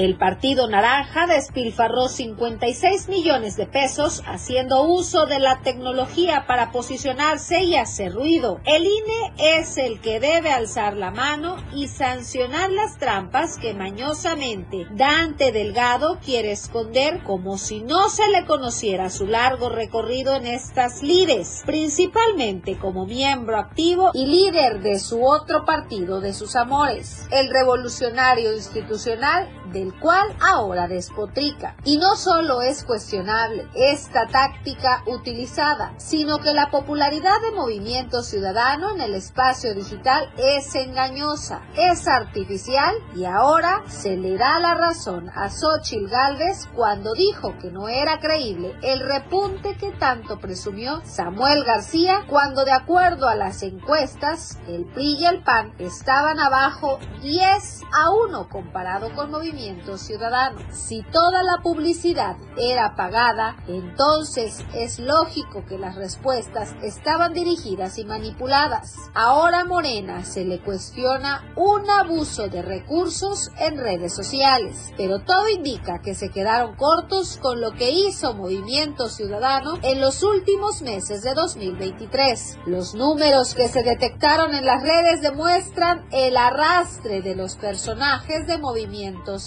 El Partido Naranja despilfarró 56 millones de pesos haciendo uso de la tecnología para posicionarse y hacer ruido. El INE es el que debe alzar la mano y sancionar las trampas que mañosamente Dante Delgado quiere esconder como si no se le conociera su largo recorrido en estas lides, principalmente como miembro activo y líder de su otro partido de sus amores, el revolucionario institucional del cual ahora despotrica. Y no solo es cuestionable esta táctica utilizada, sino que la popularidad de Movimiento Ciudadano en el espacio digital es engañosa, es artificial y ahora se le da la razón a Xochitl Galvez cuando dijo que no era creíble el repunte que tanto presumió Samuel García cuando de acuerdo a las encuestas el PRI y el PAN estaban abajo 10 a 1 comparado con Movimiento Ciudadano. Si toda la publicidad era pagada, entonces es lógico que las respuestas estaban dirigidas y manipuladas. Ahora Morena se le cuestiona un abuso de recursos en redes sociales, pero todo indica que se quedaron cortos con lo que hizo Movimiento Ciudadano en los últimos meses de 2023. Los números que se detectaron en las redes demuestran el arrastre de los personajes de Movimiento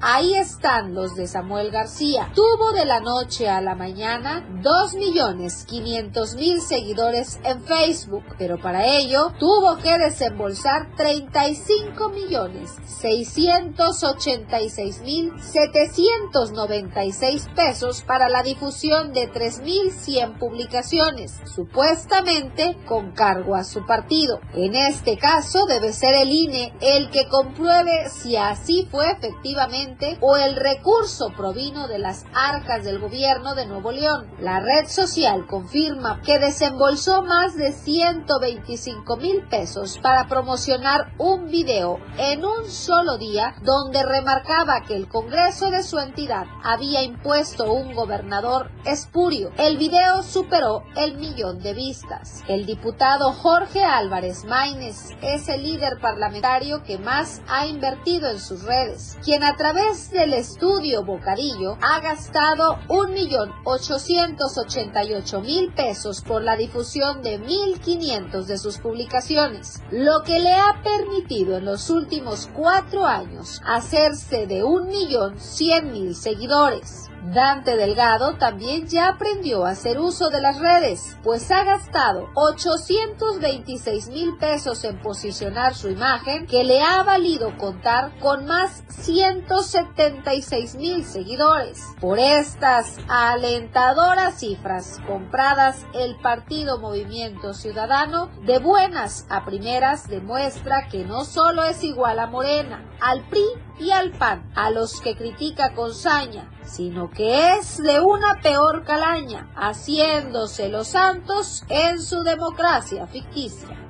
Ahí están los de Samuel García. Tuvo de la noche a la mañana 2 millones 500 mil seguidores en Facebook, pero para ello tuvo que desembolsar 35 millones 686 mil 796 pesos para la difusión de 3.100 publicaciones, supuestamente con cargo a su partido. En este caso debe ser el INE el que compruebe si así fue efectivamente o el recurso provino de las arcas del gobierno de Nuevo León. La red social confirma que desembolsó más de 125 mil pesos para promocionar un video en un solo día donde remarcaba que el Congreso de su entidad había impuesto un gobernador espurio. El video superó el millón de vistas. El diputado Jorge Álvarez Maínez es el líder parlamentario que más ha invertido en sus redes, quien a través del estudio Bocadillo ha gastado un millón ochocientos ochenta y ocho mil pesos por la difusión de 1.500 de sus publicaciones, lo que le ha permitido en los últimos cuatro años hacerse de un millón cien mil seguidores. Dante Delgado también ya aprendió a hacer uso de las redes, pues ha gastado 826 mil pesos en posicionar su imagen, que le ha valido contar con más 176 mil seguidores. Por estas alentadoras cifras compradas, el partido Movimiento Ciudadano, de buenas a primeras, demuestra que no solo es igual a Morena, al PRI y al PAN, a los que critica con saña, sino que es de una peor calaña, haciéndose los santos en su democracia ficticia.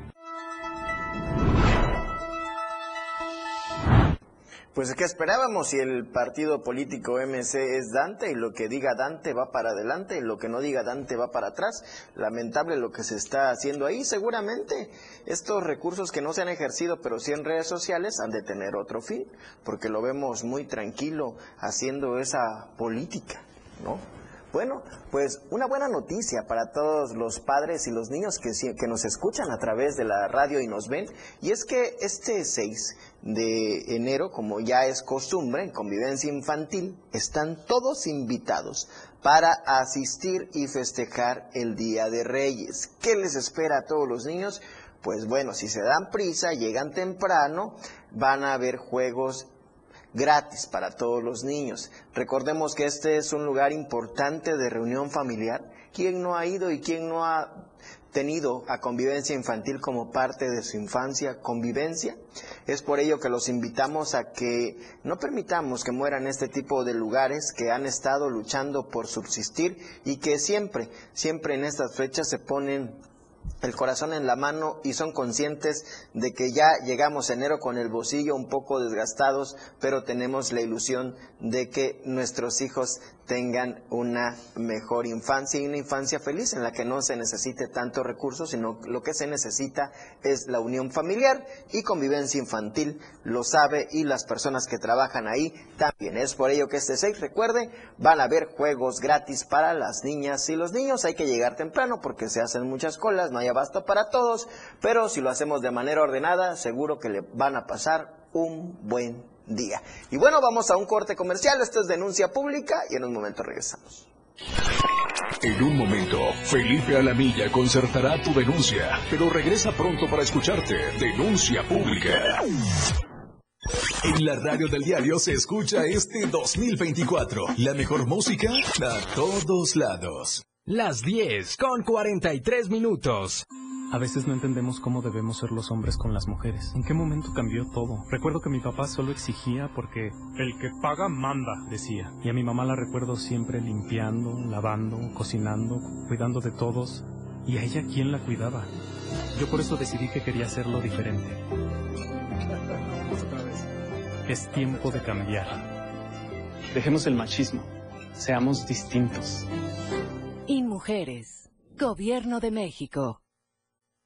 Pues ¿qué esperábamos si el partido político MC es Dante y lo que diga Dante va para adelante y lo que no diga Dante va para atrás? Lamentable lo que se está haciendo ahí. Seguramente estos recursos que no se han ejercido pero sí en redes sociales han de tener otro fin, porque lo vemos muy tranquilo haciendo esa política, ¿no? Bueno, pues una buena noticia para todos los padres y los niños que, nos escuchan a través de la radio y nos ven, y es que este 6 de enero, como ya es costumbre en convivencia infantil, están todos invitados para asistir y festejar el Día de Reyes. ¿Qué les espera a todos los niños? Pues bueno, si se dan prisa, llegan temprano, van a haber juegos gratis para todos los niños. Recordemos que este es un lugar importante de reunión familiar. ¿Quién no ha ido y quién no ha tenido a convivencia infantil como parte de su infancia, convivencia. Es por ello que los invitamos a que no permitamos que mueran este tipo de lugares que han estado luchando por subsistir y que siempre, siempre en estas fechas se ponen el corazón en la mano y son conscientes de que ya llegamos enero con el bolsillo un poco desgastados, pero tenemos la ilusión de que nuestros hijos tengan una mejor infancia y una infancia feliz en la que no se necesite tantos recursos, sino lo que se necesita es la unión familiar y convivencia infantil, lo sabe y las personas que trabajan ahí también. Es por ello que este 6, recuerde, van a haber juegos gratis para las niñas y los niños. Hay que llegar temprano porque se hacen muchas colas, no hay abasto para todos, pero si lo hacemos de manera ordenada, seguro que le van a pasar un buen día. Y bueno, vamos a un corte comercial. Esto es denuncia pública y en un momento regresamos. En un momento, Felipe Alamilla concertará tu denuncia, pero regresa pronto para escucharte. Denuncia pública. En la radio del diario se escucha este 2024. La mejor música a todos lados. Las 10 con 43 minutos. A veces no entendemos cómo debemos ser los hombres con las mujeres. ¿En qué momento cambió todo? Recuerdo que mi papá solo exigía porque el que paga manda, decía. Y a mi mamá la recuerdo siempre limpiando, lavando, cocinando, cuidando de todos. ¿Y a ella quién la cuidaba? Yo por eso decidí que quería hacerlo diferente. Es tiempo de cambiar. Dejemos el machismo. Seamos distintos. Mujeres. Gobierno de México.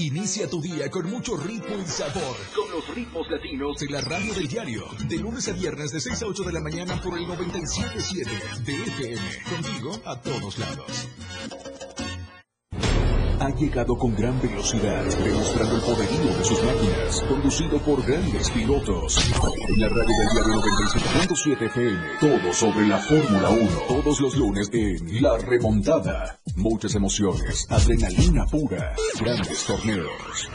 Inicia tu día con mucho ritmo y sabor. Con los ritmos latinos de la radio del diario. De lunes a viernes de 6 a 8 de la mañana por el 97.7 de FM. Contigo a todos lados. Ha llegado con gran velocidad, demostrando el poderío de sus máquinas, conducido por grandes pilotos. En la radio del diario 97.7 FM, todo sobre la Fórmula 1, todos los lunes en La Remontada. Muchas emociones, adrenalina pura, grandes torneos.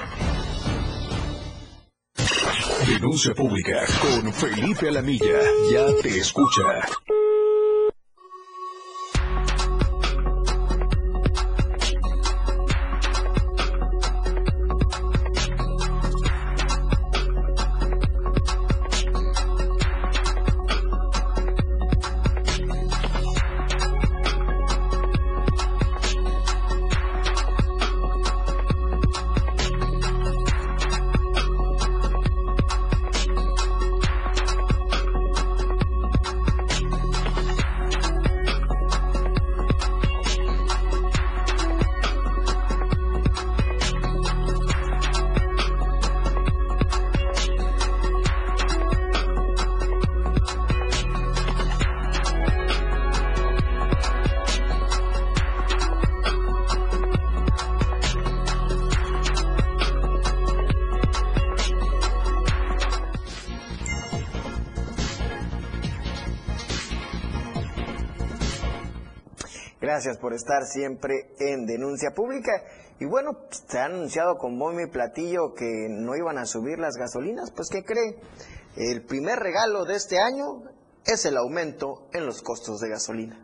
Denuncia pública con Felipe Alamilla. Ya te escucha. Gracias por estar siempre en Denuncia Pública. Y bueno, se ha anunciado con bombo y platillo que no iban a subir las gasolinas. Pues, ¿qué cree? El primer regalo de este año es el aumento en los costos de gasolina.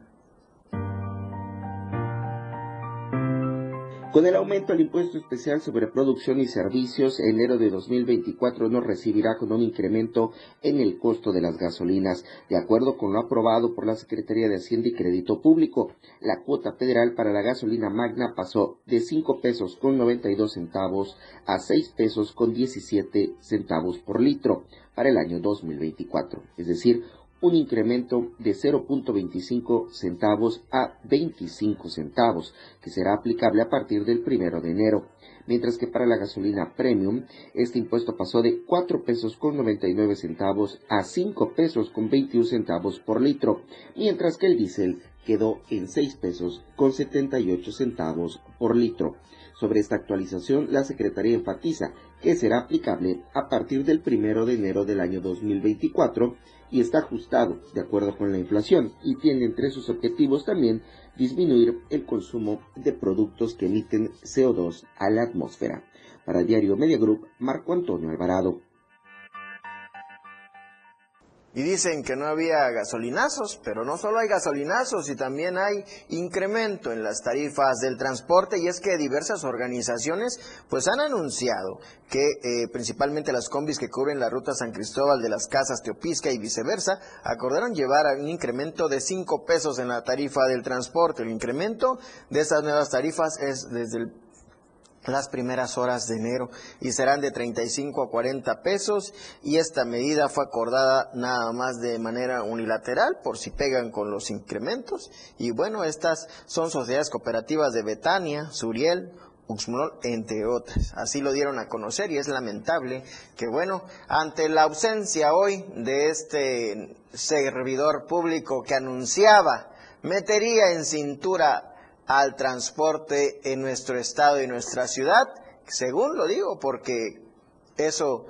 Con el aumento del impuesto especial sobre producción y servicios, enero de 2024 nos recibirá con un incremento en el costo de las gasolinas, de acuerdo con lo aprobado por la Secretaría de Hacienda y Crédito Público. La cuota federal para la gasolina magna pasó de 5 pesos con 92 centavos a 6 pesos con 17 centavos por litro para el año 2024, es decir, un incremento de 0.25 centavos a 25 centavos, que será aplicable a partir del primero de enero. Mientras que para la gasolina premium, este impuesto pasó de 4 pesos con 99 centavos a 5 pesos con 21 centavos por litro, mientras que el diésel quedó en 6 pesos con 78 centavos por litro. Sobre esta actualización, la Secretaría enfatiza que será aplicable a partir del primero de enero del año 2024 y está ajustado de acuerdo con la inflación y tiene entre sus objetivos también disminuir el consumo de productos que emiten CO2 a la atmósfera. Para Diario Media Group, Marco Antonio Alvarado. Y dicen que no había gasolinazos, pero no solo hay gasolinazos y también hay incremento en las tarifas del transporte y es que diversas organizaciones pues han anunciado que eh, principalmente las combis que cubren la ruta San Cristóbal de las Casas Teopisca y viceversa acordaron llevar a un incremento de 5 pesos en la tarifa del transporte. El incremento de estas nuevas tarifas es desde el las primeras horas de enero y serán de 35 a 40 pesos y esta medida fue acordada nada más de manera unilateral por si pegan con los incrementos y bueno, estas son sociedades cooperativas de Betania, Suriel, entre otras. Así lo dieron a conocer y es lamentable que, bueno, ante la ausencia hoy de este servidor público que anunciaba metería en cintura al transporte en nuestro estado y nuestra ciudad, según lo digo, porque eso,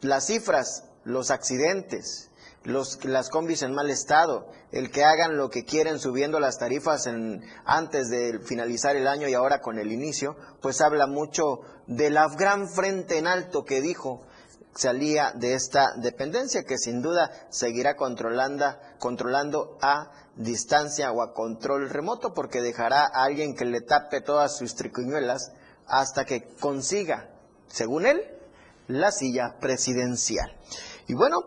las cifras, los accidentes, los, las combis en mal estado, el que hagan lo que quieren subiendo las tarifas en, antes de finalizar el año y ahora con el inicio, pues habla mucho de la gran frente en alto que dijo salía de esta dependencia que sin duda seguirá controlando, controlando a distancia o a control remoto porque dejará a alguien que le tape todas sus tricuñuelas hasta que consiga según él, la silla presidencial. Y bueno,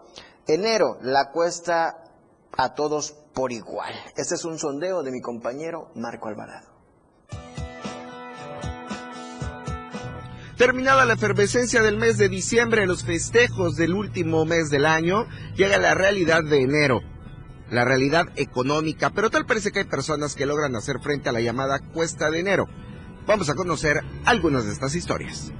enero, la cuesta a todos por igual. Este es un sondeo de mi compañero Marco Alvarado. Terminada la efervescencia del mes de diciembre, los festejos del último mes del año, llega la realidad de enero. La realidad económica, pero tal parece que hay personas que logran hacer frente a la llamada cuesta de enero. Vamos a conocer algunas de estas historias.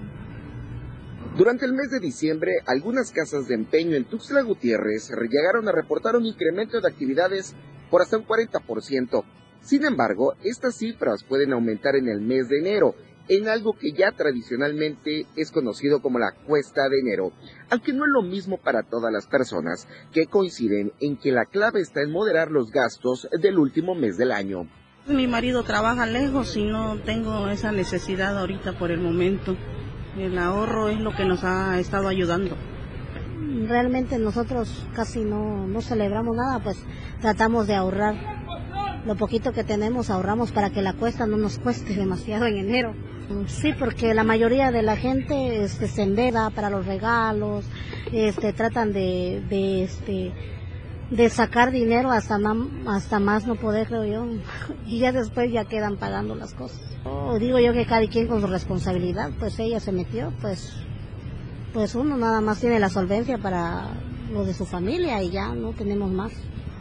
Durante el mes de diciembre, algunas casas de empeño en Tuxtla Gutiérrez llegaron a reportar un incremento de actividades por hasta un 40%. Sin embargo, estas cifras pueden aumentar en el mes de enero en algo que ya tradicionalmente es conocido como la cuesta de enero, aunque no es lo mismo para todas las personas que coinciden en que la clave está en moderar los gastos del último mes del año. Mi marido trabaja lejos y no tengo esa necesidad ahorita por el momento. El ahorro es lo que nos ha estado ayudando. Realmente nosotros casi no, no celebramos nada, pues tratamos de ahorrar. Lo poquito que tenemos ahorramos para que la cuesta no nos cueste [laughs] demasiado en enero. Sí, porque la mayoría de la gente este, se endeuda para los regalos, este, tratan de, de, este, de sacar dinero hasta, hasta más no poder, creo yo, [laughs] y ya después ya quedan pagando las cosas. Oh, digo yo que cada quien con su responsabilidad, pues ella se metió, pues, pues uno nada más tiene la solvencia para lo de su familia y ya no tenemos más.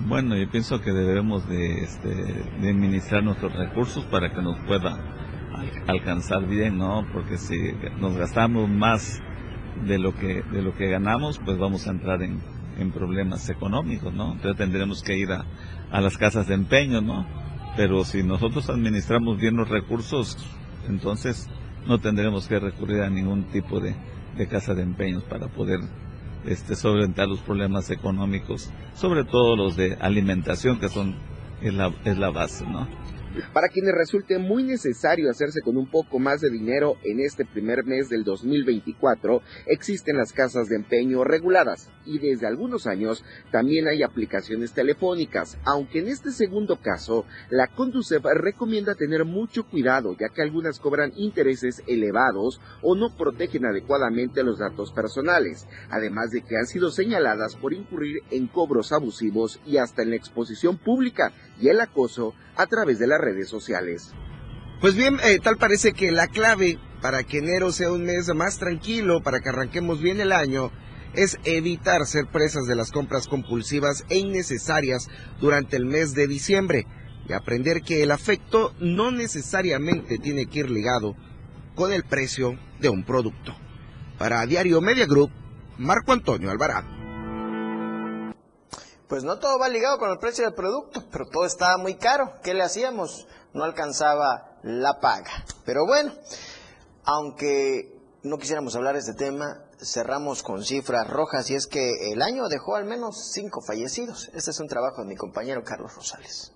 Bueno, yo pienso que debemos de, este, de administrar nuestros recursos para que nos pueda alcanzar bien, ¿no? Porque si nos gastamos más de lo que de lo que ganamos, pues vamos a entrar en, en problemas económicos, ¿no? Entonces tendremos que ir a, a las casas de empeño, ¿no? Pero si nosotros administramos bien los recursos, entonces no tendremos que recurrir a ningún tipo de, de casa de empeños para poder este, solventar los problemas económicos, sobre todo los de alimentación, que son es la, es la base, ¿no? Para quienes resulte muy necesario hacerse con un poco más de dinero en este primer mes del 2024, existen las casas de empeño reguladas y desde algunos años también hay aplicaciones telefónicas, aunque en este segundo caso la Conducef recomienda tener mucho cuidado ya que algunas cobran intereses elevados o no protegen adecuadamente los datos personales, además de que han sido señaladas por incurrir en cobros abusivos y hasta en la exposición pública y el acoso a través de redes sociales. Pues bien, eh, tal parece que la clave para que enero sea un mes más tranquilo, para que arranquemos bien el año, es evitar ser presas de las compras compulsivas e innecesarias durante el mes de diciembre y aprender que el afecto no necesariamente tiene que ir ligado con el precio de un producto. Para Diario Media Group, Marco Antonio Alvarado pues no todo va ligado con el precio del producto, pero todo estaba muy caro. ¿Qué le hacíamos? No alcanzaba la paga. Pero bueno, aunque no quisiéramos hablar de este tema, cerramos con cifras rojas y es que el año dejó al menos cinco fallecidos. Este es un trabajo de mi compañero Carlos Rosales.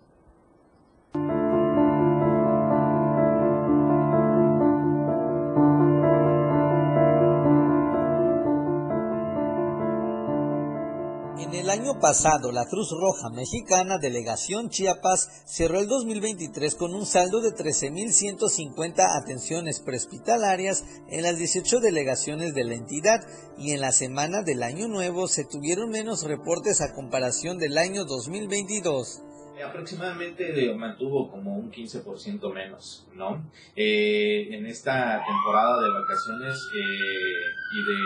Año pasado, la Cruz Roja Mexicana Delegación Chiapas cerró el 2023 con un saldo de 13.150 atenciones prehospitalarias en las 18 delegaciones de la entidad y en la semana del Año Nuevo se tuvieron menos reportes a comparación del año 2022 aproximadamente mantuvo como un 15% menos, ¿no? Eh, en esta temporada de vacaciones eh, y de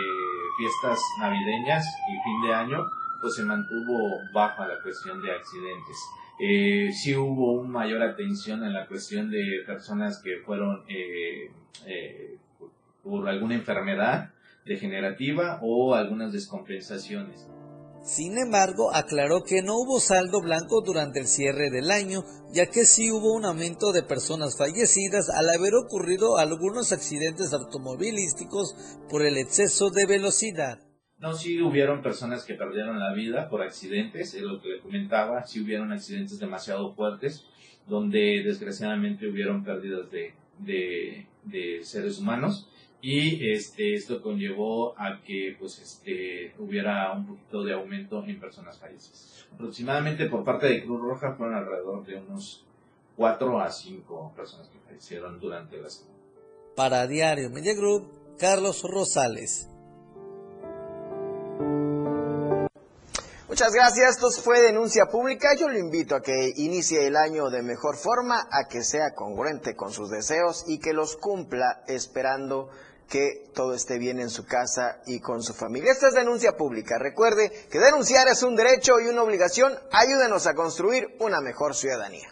fiestas navideñas y fin de año, pues se mantuvo baja la cuestión de accidentes. Eh, sí hubo una mayor atención en la cuestión de personas que fueron eh, eh, por alguna enfermedad degenerativa o algunas descompensaciones. Sin embargo, aclaró que no hubo saldo blanco durante el cierre del año, ya que sí hubo un aumento de personas fallecidas al haber ocurrido algunos accidentes automovilísticos por el exceso de velocidad. No, sí hubieron personas que perdieron la vida por accidentes, es lo que le comentaba, sí hubieron accidentes demasiado fuertes, donde desgraciadamente hubieron pérdidas de, de, seres humanos y este, esto conllevó a que pues este, hubiera un poquito de aumento en personas fallecidas. Aproximadamente por parte de Cruz Roja fueron alrededor de unos 4 a 5 personas que fallecieron durante la semana. Para Diario Media Group, Carlos Rosales. Muchas gracias. Esto fue Denuncia Pública. Yo lo invito a que inicie el año de mejor forma, a que sea congruente con sus deseos y que los cumpla esperando que todo esté bien en su casa y con su familia. Esta es Denuncia Pública. Recuerde que denunciar es un derecho y una obligación. Ayúdenos a construir una mejor ciudadanía.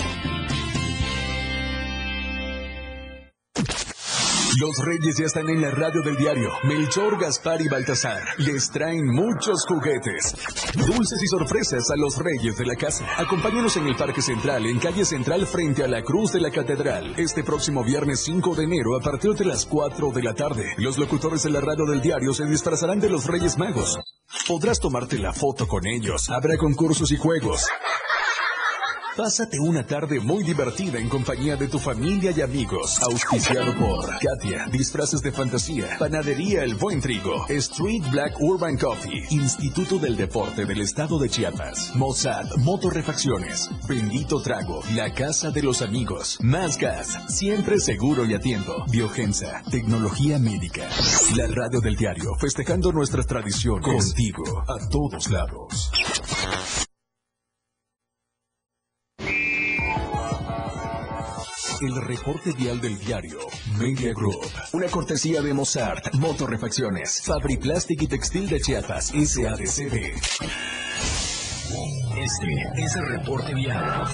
Los reyes ya están en la radio del diario. Melchor, Gaspar y Baltasar les traen muchos juguetes, dulces y sorpresas a los reyes de la casa. Acompáñanos en el Parque Central, en calle Central, frente a la Cruz de la Catedral, este próximo viernes 5 de enero a partir de las 4 de la tarde. Los locutores de la radio del diario se disfrazarán de los Reyes Magos. Podrás tomarte la foto con ellos. Habrá concursos y juegos. Pásate una tarde muy divertida en compañía de tu familia y amigos. Auspiciado por Katia, Disfraces de Fantasía, Panadería El Buen Trigo, Street Black Urban Coffee, Instituto del Deporte del Estado de Chiapas, Mossad, Motorrefacciones, Bendito Trago, La Casa de los Amigos, Más Gas, siempre seguro y a tiempo, Tecnología Médica, la radio del diario, festejando nuestras tradiciones, contigo, a todos lados. El reporte vial del diario Media Group. Una cortesía de Mozart, Motorrefacciones, Fabri Plastic y Textil de Chiapas, SADCB. Este es el reporte vial.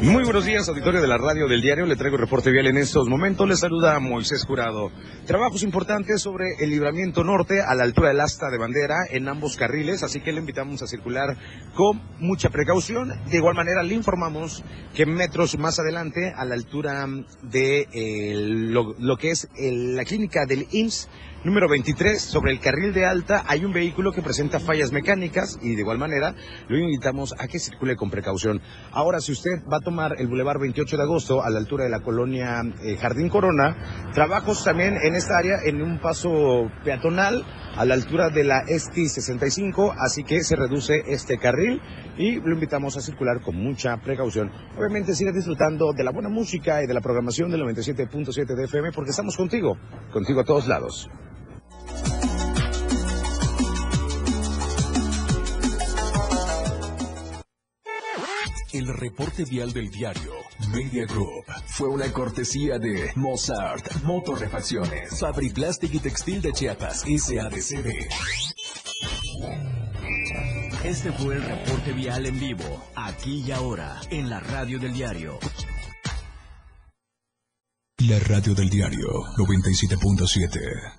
Muy buenos días, auditorio de la radio del diario. Le traigo el reporte vial en estos momentos. Le saluda Moisés Jurado. Trabajos importantes sobre el libramiento norte a la altura del asta de bandera en ambos carriles, así que le invitamos a circular con mucha precaución. De igual manera, le informamos que metros más adelante, a la altura de eh, lo, que es el- la clínica del IMSS, número 23, sobre el carril de alta, hay un vehículo que presenta fallas mecánicas y de igual manera lo invitamos a que circule con precaución. Ahora, si usted va a tomar el Boulevard 28 de agosto a la altura de la colonia eh, Jardín Corona, trabajos también en esta área en un paso peatonal a la altura de la ESTI 65, así que se reduce este carril y lo invitamos a circular con mucha precaución. Obviamente siga disfrutando de la buena música y de la programación del 97.7 de FM porque estamos contigo, contigo a todos lados. El reporte vial del diario Media Group fue una cortesía de Mozart, Motorrefacciones, Fabri Plastic y Textil de Chiapas, SADCB. Este fue el reporte vial en vivo, aquí y ahora, en la radio del diario. La radio del diario 97.7.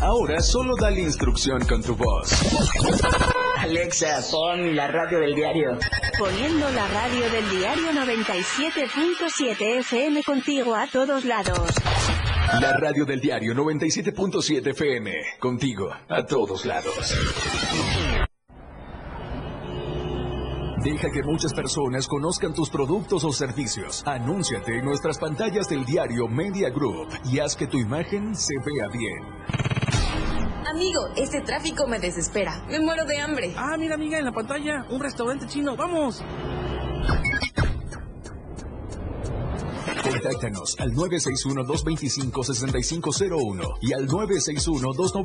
Ahora solo dale instrucción con tu voz. Alexa, pon la radio del diario. Poniendo la radio del diario 97.7 FM contigo a todos lados. La radio del diario 97.7 FM. Contigo a todos lados. Deja que muchas personas conozcan tus productos o servicios. Anúnciate en nuestras pantallas del diario Media Group y haz que tu imagen se vea bien. Amigo, este tráfico me desespera. Me muero de hambre. Ah, mira, amiga, en la pantalla, un restaurante chino. ¡Vamos! Contáctanos al 961-225-6501 y al 961-290.